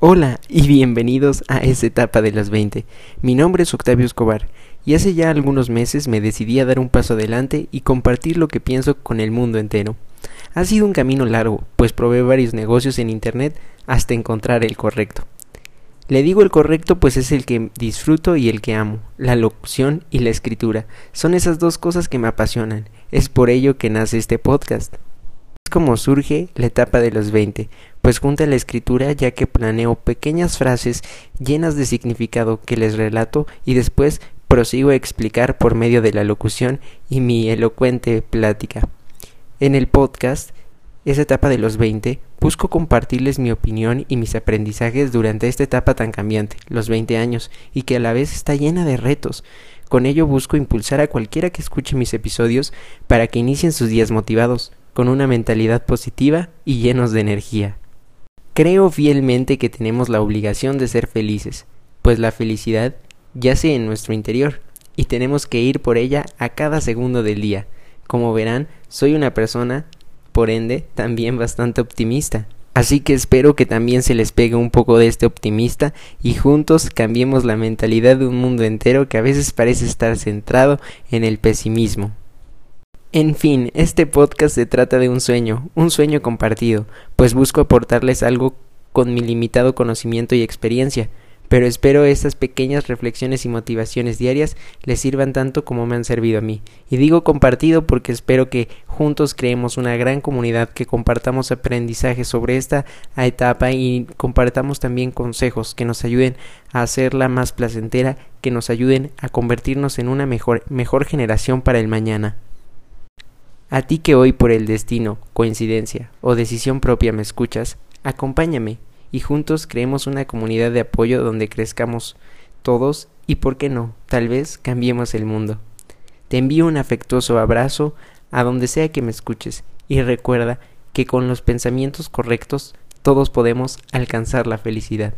Hola y bienvenidos a esta etapa de los 20. Mi nombre es Octavio Escobar y hace ya algunos meses me decidí a dar un paso adelante y compartir lo que pienso con el mundo entero. Ha sido un camino largo, pues probé varios negocios en Internet hasta encontrar el correcto. Le digo el correcto pues es el que disfruto y el que amo, la locución y la escritura. Son esas dos cosas que me apasionan. Es por ello que nace este podcast. Es como surge la etapa de los 20, pues junta la escritura ya que planeo pequeñas frases llenas de significado que les relato y después prosigo a explicar por medio de la locución y mi elocuente plática. En el podcast, esa etapa de los 20, busco compartirles mi opinión y mis aprendizajes durante esta etapa tan cambiante, los 20 años, y que a la vez está llena de retos. Con ello busco impulsar a cualquiera que escuche mis episodios para que inicien sus días motivados, con una mentalidad positiva y llenos de energía. Creo fielmente que tenemos la obligación de ser felices, pues la felicidad yace en nuestro interior y tenemos que ir por ella a cada segundo del día. Como verán, soy una persona, por ende, también bastante optimista. Así que espero que también se les pegue un poco de este optimista y juntos cambiemos la mentalidad de un mundo entero que a veces parece estar centrado en el pesimismo. En fin, este podcast se trata de un sueño, un sueño compartido, pues busco aportarles algo con mi limitado conocimiento y experiencia, pero espero estas pequeñas reflexiones y motivaciones diarias les sirvan tanto como me han servido a mí. Y digo compartido porque espero que juntos creemos una gran comunidad, que compartamos aprendizajes sobre esta etapa y compartamos también consejos que nos ayuden a hacerla más placentera, que nos ayuden a convertirnos en una mejor, mejor generación para el mañana. A ti que hoy por el destino, coincidencia o decisión propia me escuchas, acompáñame y juntos creemos una comunidad de apoyo donde crezcamos todos y, por qué no, tal vez cambiemos el mundo. Te envío un afectuoso abrazo a donde sea que me escuches y recuerda que con los pensamientos correctos todos podemos alcanzar la felicidad.